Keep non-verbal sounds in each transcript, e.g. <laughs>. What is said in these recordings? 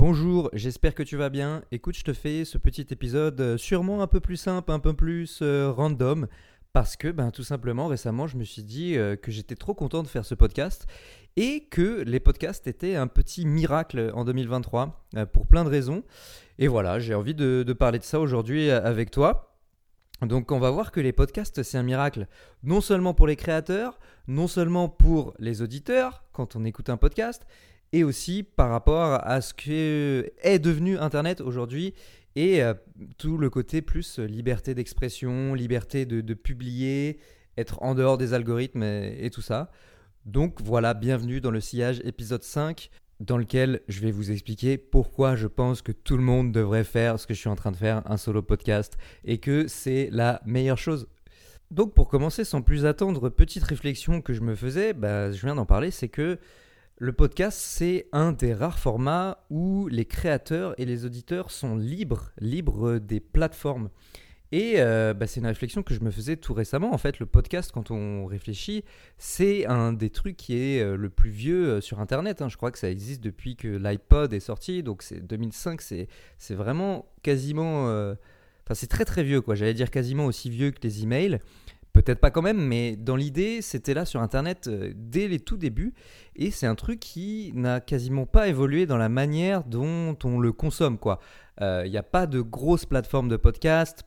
Bonjour, j'espère que tu vas bien. Écoute, je te fais ce petit épisode euh, sûrement un peu plus simple, un peu plus euh, random, parce que ben, tout simplement récemment je me suis dit euh, que j'étais trop content de faire ce podcast et que les podcasts étaient un petit miracle en 2023 pour plein de raisons. Et voilà, j'ai envie de, de parler de ça aujourd'hui avec toi. Donc on va voir que les podcasts, c'est un miracle, non seulement pour les créateurs, non seulement pour les auditeurs, quand on écoute un podcast, et aussi par rapport à ce que est devenu Internet aujourd'hui et euh, tout le côté plus liberté d'expression, liberté de, publier, être en dehors des algorithmes et, tout ça. Donc voilà, bienvenue dans le sillage épisode 5 dans lequel je vais vous expliquer pourquoi je pense que tout le monde devrait faire ce que je suis en train de faire, un solo podcast, et que c'est la meilleure chose. Donc pour commencer, sans plus attendre, petite réflexion que je me faisais, bah, je viens d'en parler, c'est que le podcast, c'est un des rares formats où les créateurs et les auditeurs sont libres, libres des plateformes. Et euh, bah, c'est une réflexion que je me faisais tout récemment. En fait, le podcast, quand on réfléchit, c'est un des trucs qui est euh, le plus vieux euh, sur Internet. Hein. Je crois que ça existe depuis que l'iPod est sorti, donc c'est 2005. C'est vraiment quasiment, enfin c'est très très vieux quoi. J'allais dire quasiment aussi vieux que les emails. Peut-être pas quand même, mais dans l'idée, c'était là sur Internet euh, dès les tout débuts, et c'est un truc qui n'a quasiment pas évolué dans la manière dont on le consomme. Il euh, n'y a pas de grosses plateformes de podcast,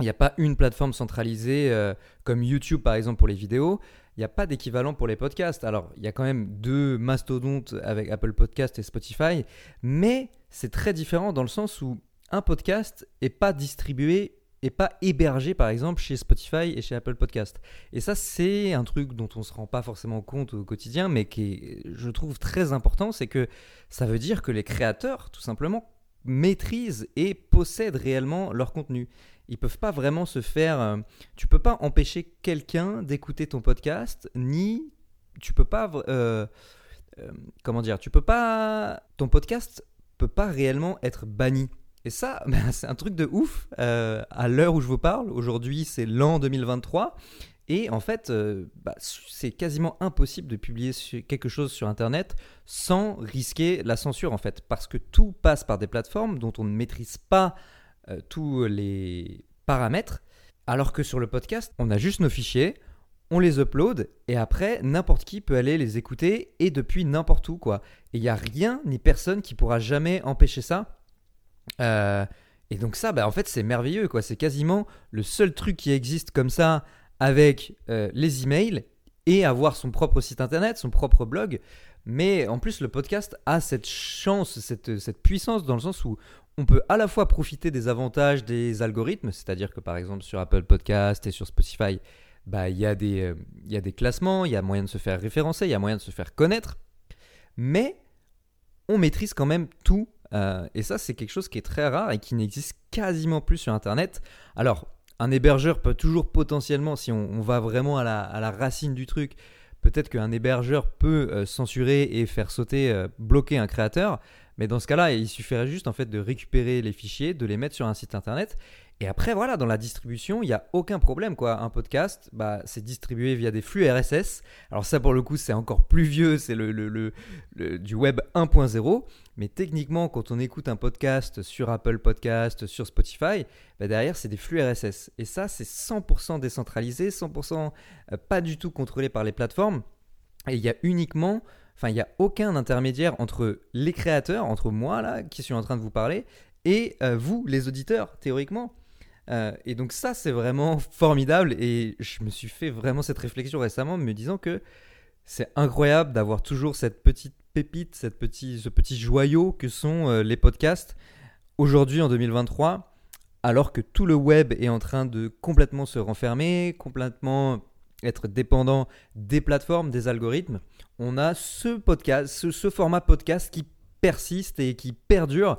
il n'y a pas une plateforme centralisée euh, comme YouTube par exemple pour les vidéos, il n'y a pas d'équivalent pour les podcasts. Alors, il y a quand même deux mastodontes avec Apple Podcast et Spotify, mais c'est très différent dans le sens où un podcast n'est pas distribué et pas hébergé par exemple chez Spotify et chez Apple Podcast. Et ça c'est un truc dont on ne se rend pas forcément compte au quotidien mais qui est, je trouve très important, c'est que ça veut dire que les créateurs tout simplement maîtrisent et possèdent réellement leur contenu. Ils peuvent pas vraiment se faire euh, tu peux pas empêcher quelqu'un d'écouter ton podcast ni tu peux pas euh, euh, comment dire, tu peux pas ton podcast peut pas réellement être banni et ça, <laughs> ben, c'est un truc de ouf euh, à l'heure où je vous parle. Aujourd'hui, c'est l'an 2023. Et en fait, euh, bah, c'est quasiment impossible de publier quelque chose sur Internet sans risquer la censure, en fait. Parce que tout passe par des plateformes dont on ne maîtrise pas euh, tous les paramètres. Alors que sur le podcast, on a juste nos fichiers, on les upload et après n'importe qui peut aller les écouter et depuis n'importe où quoi. Et il n'y a rien ni personne qui pourra jamais empêcher ça euh, et donc ça, bah, en fait, c'est merveilleux. quoi. C'est quasiment le seul truc qui existe comme ça avec euh, les emails et avoir son propre site internet, son propre blog. Mais en plus, le podcast a cette chance, cette, cette puissance dans le sens où on peut à la fois profiter des avantages des algorithmes, c'est-à-dire que par exemple sur Apple Podcast et sur Spotify, bah, il y, euh, y a des classements, il y a moyen de se faire référencer, il y a moyen de se faire connaître, mais on maîtrise quand même tout euh, et ça, c'est quelque chose qui est très rare et qui n'existe quasiment plus sur Internet. Alors, un hébergeur peut toujours potentiellement, si on, va vraiment à la, racine du truc, peut-être qu'un hébergeur peut euh, censurer et faire sauter, euh, bloquer un créateur. Mais dans ce cas-là, il suffirait juste en fait de récupérer les fichiers, de les mettre sur un site internet et après, voilà, dans la distribution, il n'y a aucun problème. Quoi. Un podcast, bah, c'est distribué via des flux RSS. Alors ça, pour le coup, c'est encore plus vieux, c'est le, le, du web 1.0. Mais techniquement, quand on écoute un podcast sur Apple Podcast, sur Spotify, bah, derrière, c'est des flux RSS. Et ça, c'est 100% décentralisé, 100% euh, pas du tout contrôlé par les plateformes. Et il y a uniquement... Enfin, il n'y a aucun intermédiaire entre les créateurs, entre moi, là, qui suis en train de vous parler, et euh, vous, les auditeurs, théoriquement. Euh, et donc ça, c'est vraiment formidable. Et je me suis fait vraiment cette réflexion récemment, me disant que c'est incroyable d'avoir toujours cette petite pépite, cette petit, ce petit joyau que sont euh, les podcasts aujourd'hui en 2023, alors que tout le web est en train de complètement se renfermer, complètement être dépendant des plateformes, des algorithmes. On a ce podcast, ce, ce format podcast qui persiste et qui perdure.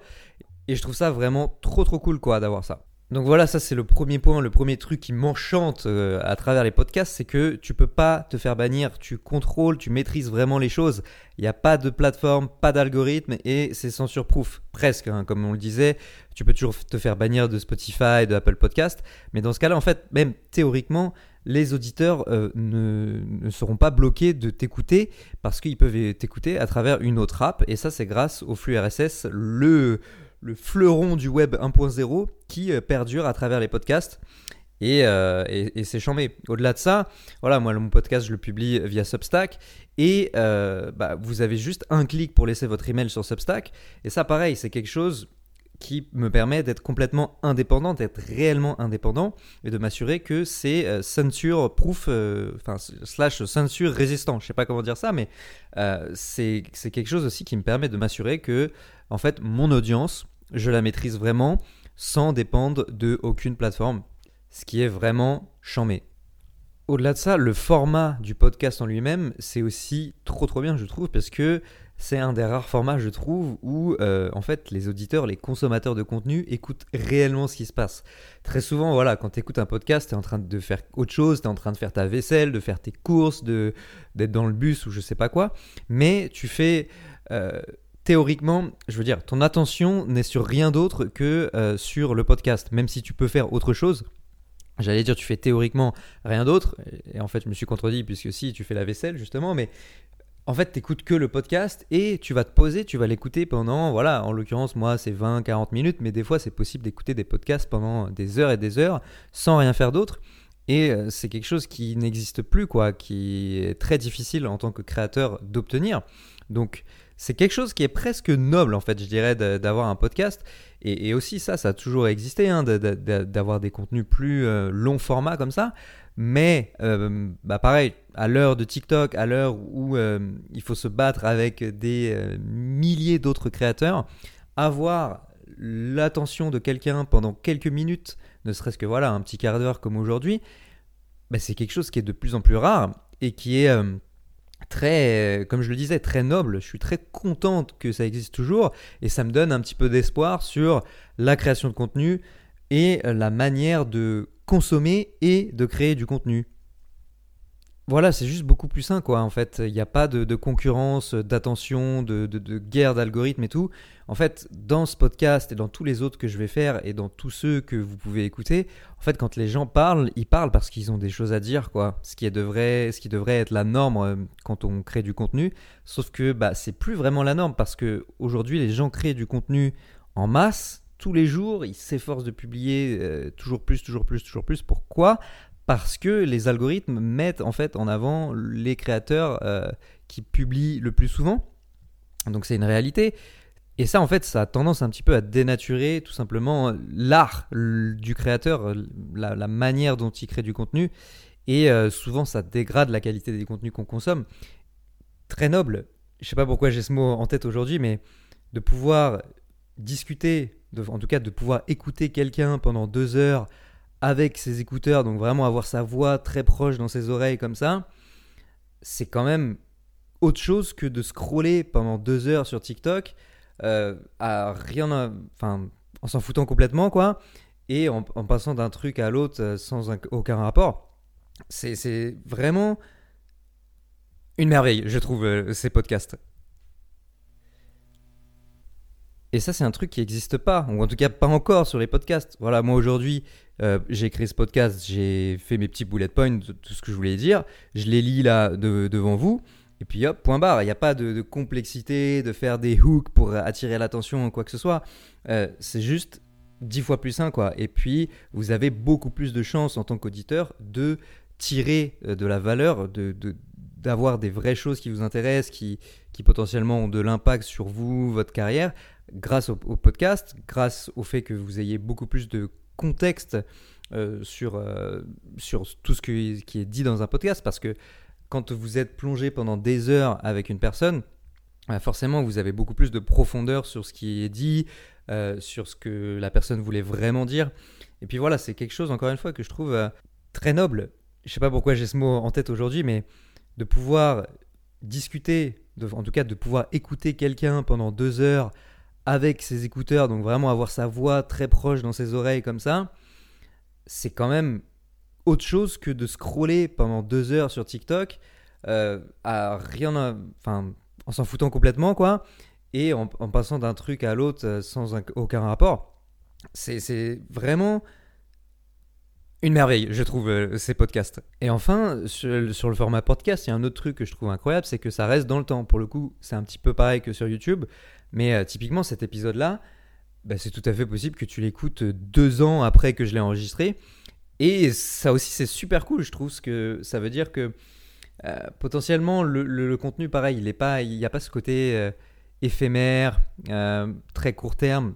Et je trouve ça vraiment trop trop cool quoi d'avoir ça. Donc voilà, ça c'est le premier point, le premier truc qui m'enchante euh, à travers les podcasts, c'est que tu peux pas te faire bannir, tu contrôles, tu maîtrises vraiment les choses. Il n'y a pas de plateforme, pas d'algorithme et c'est censure-proof, presque, hein, comme on le disait. Tu peux toujours te faire bannir de Spotify, de Apple Podcast, mais dans ce cas-là, en fait, même théoriquement, les auditeurs euh, ne, ne, seront pas bloqués de t'écouter parce qu'ils peuvent t'écouter à travers une autre app et ça c'est grâce au flux RSS, le le fleuron du web 1.0 qui euh, perdure à travers les podcasts. Euh, et, c'est chambé. Au-delà de ça, voilà, moi mon podcast je le publie via Substack et euh, bah, vous avez juste un clic pour laisser votre email sur Substack. Et ça, pareil, c'est quelque chose qui me permet d'être complètement indépendant, d'être réellement indépendant et de m'assurer que c'est censure proof, enfin slash censure résistant. Je sais pas comment dire ça, mais c'est quelque chose aussi qui me permet de m'assurer que en fait mon audience je la maîtrise vraiment sans dépendre de aucune plateforme, ce qui est vraiment chambé. Au-delà de ça, le format du podcast en lui-même, c'est aussi trop trop bien, je trouve, parce que c'est un des rares formats, je trouve, où euh, en fait les auditeurs, les consommateurs de contenu écoutent réellement ce qui se passe. Très souvent, voilà, quand tu écoutes un podcast, tu es en train de faire autre chose, tu es en train de faire ta vaisselle, de faire tes courses, d'être dans le bus ou je sais pas quoi, mais tu fais. Euh, théoriquement, je veux dire, ton attention n'est sur rien d'autre que euh, sur le podcast, même si tu peux faire autre chose. J'allais dire, tu fais théoriquement rien d'autre, et en fait, je me suis contredit, puisque si, tu fais la vaisselle, justement, mais en fait, tu n'écoutes que le podcast et tu vas te poser, tu vas l'écouter pendant, voilà, en l'occurrence, moi, c'est 20-40 minutes, mais des fois, c'est possible d'écouter des podcasts pendant des heures et des heures sans rien faire d'autre. Et euh, c'est quelque chose qui n'existe plus, quoi, qui est très difficile en tant que créateur d'obtenir. Donc, c'est quelque chose qui est presque noble, en fait, je dirais, d'avoir un podcast. Et, aussi, ça, ça a toujours existé, hein, d'avoir des contenus plus euh, long format comme ça. Mais, euh, bah pareil, à l'heure de TikTok, à l'heure où euh, il faut se battre avec des milliers d'autres créateurs, avoir l'attention de quelqu'un pendant quelques minutes, ne serait-ce que voilà, un petit quart d'heure comme aujourd'hui, bah, c'est quelque chose qui est de plus en plus rare et qui est très, comme je le disais, très noble. Je suis très contente que ça existe toujours et ça me donne un petit peu d'espoir sur la création de contenu et la manière de consommer et de créer du contenu. Voilà, c'est juste beaucoup plus sain, quoi. En fait, il n'y a pas de, concurrence, d'attention, de, guerre d'algorithmes et tout. En fait, dans ce podcast et dans tous les autres que je vais faire et dans tous ceux que vous pouvez écouter, en fait, quand les gens parlent, ils parlent parce qu'ils ont des choses à dire, quoi. Ce qui, devrait, ce qui devrait être la norme euh, quand on crée du contenu. Sauf que bah, c'est plus vraiment la norme parce que aujourd'hui, les gens créent du contenu en masse tous les jours, ils s'efforcent de publier euh, toujours plus, toujours plus, toujours plus. Pourquoi? Parce que les algorithmes mettent en fait en avant les créateurs euh, qui publient le plus souvent. Donc c'est une réalité. Et ça, en fait, ça a tendance un petit peu à dénaturer tout simplement l'art du créateur, la, manière dont il crée du contenu. Et euh, souvent, ça dégrade la qualité des contenus qu'on consomme. Très noble. Je sais pas pourquoi j'ai ce mot en tête aujourd'hui, mais de pouvoir discuter, en tout cas de pouvoir écouter quelqu'un pendant deux heures avec ses écouteurs, donc vraiment avoir sa voix très proche dans ses oreilles comme ça, c'est quand même autre chose que de scroller pendant deux heures sur TikTok euh, à rien, enfin en s'en foutant complètement quoi, et en, passant d'un truc à l'autre euh, sans aucun rapport. C'est vraiment une merveille, je trouve, euh, ces podcasts. Et ça, c'est un truc qui n'existe pas, ou en tout cas pas encore sur les podcasts. Voilà, moi aujourd'hui, euh, j'ai créé ce podcast, j'ai fait mes petits bullet points tout ce que je voulais dire, je les lis là devant vous, et puis hop, point barre. Il n'y a pas de, complexité, de faire des hooks pour attirer l'attention ou quoi que ce soit. Euh, c'est juste dix fois plus simple, quoi. Et puis, vous avez beaucoup plus de chances en tant qu'auditeur de tirer euh, de la valeur, de, d'avoir des vraies choses qui vous intéressent, qui, qui potentiellement ont de l'impact sur vous, votre carrière, grâce au, podcast, grâce au fait que vous ayez beaucoup plus de contexte euh, sur, euh, sur tout ce qui est dit dans un podcast, parce que quand vous êtes plongé pendant des heures avec une personne, bah, forcément vous avez beaucoup plus de profondeur sur ce qui est dit, euh, sur ce que la personne voulait vraiment dire. Et puis voilà, c'est quelque chose, encore une fois, que je trouve très noble. Je sais pas pourquoi j'ai ce mot en tête aujourd'hui, mais de pouvoir discuter, en tout cas de pouvoir écouter quelqu'un pendant deux heures avec ses écouteurs, donc vraiment avoir sa voix très proche dans ses oreilles comme ça, c'est quand même autre chose que de scroller pendant deux heures sur TikTok euh, à rien, enfin, en s'en foutant complètement, quoi, et en, passant d'un truc à l'autre euh, sans aucun rapport. C'est vraiment une merveille, je trouve, euh, ces podcasts. Et enfin, sur, le format podcast, il y a un autre truc que je trouve incroyable, c'est que ça reste dans le temps. Pour le coup, c'est un petit peu pareil que sur YouTube, mais typiquement cet épisode-là, bah, c'est tout à fait possible que tu l'écoutes deux ans après que je l'ai enregistré. Et ça aussi, c'est super cool, je trouve, ce que ça veut dire que euh, potentiellement, le, contenu, pareil, il n'y a pas ce côté euh, éphémère, euh, très court terme.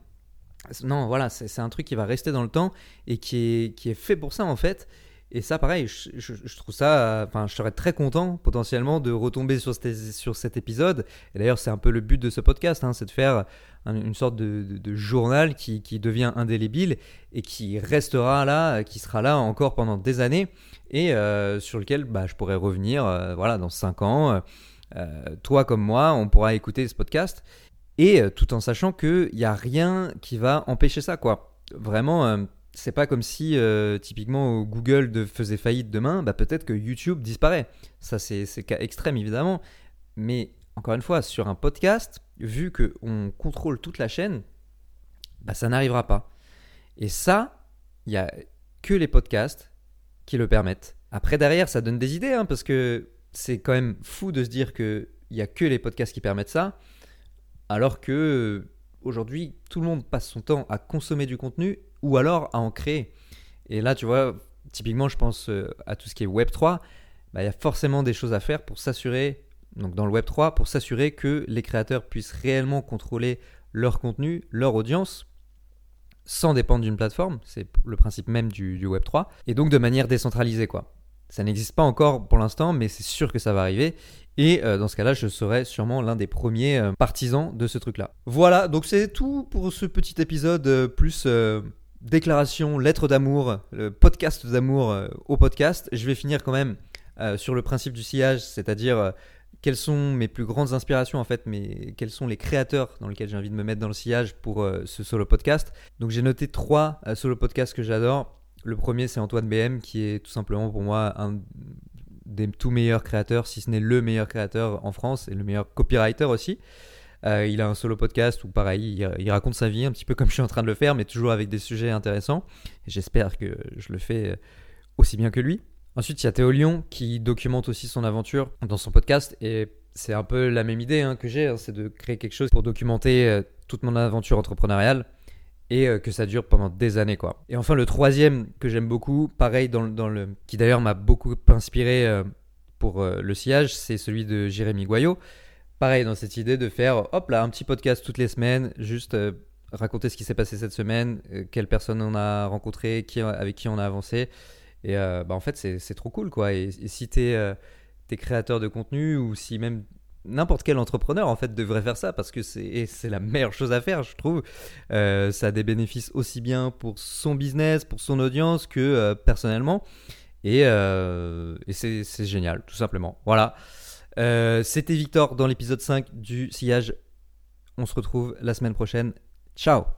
Non, voilà, c'est un truc qui va rester dans le temps et qui est, qui est fait pour ça, en fait. Et ça, pareil, je, trouve ça. Enfin, je serais très content potentiellement de retomber sur, sur cet épisode. Et d'ailleurs, c'est un peu le but de ce podcast, hein, c'est de faire une sorte de, journal qui, devient indélébile et qui restera là, qui sera là encore pendant des années et euh, sur lequel bah, je pourrais revenir euh, voilà, dans 5 ans. Euh, toi comme moi, on pourra écouter ce podcast et tout en sachant qu'il n'y a rien qui va empêcher ça. quoi. Vraiment, c'est pas comme si typiquement Google faisait faillite demain, bah, peut-être que YouTube disparaît. Ça, c'est cas extrême évidemment. Mais encore une fois, sur un podcast, vu qu'on contrôle toute la chaîne, bah, ça n'arrivera pas. Et ça, il n'y a que les podcasts qui le permettent. Après, derrière, ça donne des idées, hein, parce que c'est quand même fou de se dire qu'il n'y a que les podcasts qui permettent ça, alors que aujourd'hui, tout le monde passe son temps à consommer du contenu ou alors à en créer. Et là, tu vois, typiquement, je pense euh, à tout ce qui est Web3, bah, il y a forcément des choses à faire pour s'assurer donc dans le Web 3, pour s'assurer que les créateurs puissent réellement contrôler leur contenu, leur audience, sans dépendre d'une plateforme. C'est le principe même du, Web 3. Et donc de manière décentralisée, quoi. Ça n'existe pas encore pour l'instant, mais c'est sûr que ça va arriver. Et euh, dans ce cas-là, je serai sûrement l'un des premiers euh, partisans de ce truc-là. Voilà, donc c'est tout pour ce petit épisode euh, plus déclaration, lettre d'amour, podcast d'amour au podcast. Je vais finir quand même sur le principe du sillage, c'est-à-dire quelles sont mes plus grandes inspirations en fait, mais quels sont les créateurs dans lesquels j'ai envie de me mettre dans le sillage pour euh, ce solo podcast. Donc j'ai noté trois euh, solo podcasts que j'adore. Le premier c'est Antoine BM qui est tout simplement pour moi un des tout meilleurs créateurs, si ce n'est le meilleur créateur en France et le meilleur copywriter aussi. Euh, il a un solo podcast où pareil, il, raconte sa vie un petit peu comme je suis en train de le faire, mais toujours avec des sujets intéressants. J'espère que je le fais aussi bien que lui. Ensuite, il y a Théo Lyon qui documente aussi son aventure dans son podcast et c'est un peu la même idée hein, que j'ai, hein, c'est de créer quelque chose pour documenter euh, toute mon aventure entrepreneuriale et euh, que ça dure pendant des années quoi. Et enfin le troisième que j'aime beaucoup, pareil dans, le, qui d'ailleurs m'a beaucoup inspiré euh, pour le sillage, c'est celui de Jérémy Goyot. Pareil dans cette idée de faire hop là un petit podcast toutes les semaines, juste raconter ce qui s'est passé cette semaine, quelles personnes on a rencontrées, qui, avec qui on a avancé. Et euh, bah, en fait, c'est trop cool, quoi. Et, si tu es, euh, créateur de contenu ou si même n'importe quel entrepreneur, en fait, devrait faire ça parce que c'est la meilleure chose à faire, je trouve. Euh, ça a des bénéfices aussi bien pour son business, pour son audience que personnellement. Et, et c'est génial, tout simplement. Voilà. C'était Victor dans l'épisode 5 du sillage. On se retrouve la semaine prochaine. Ciao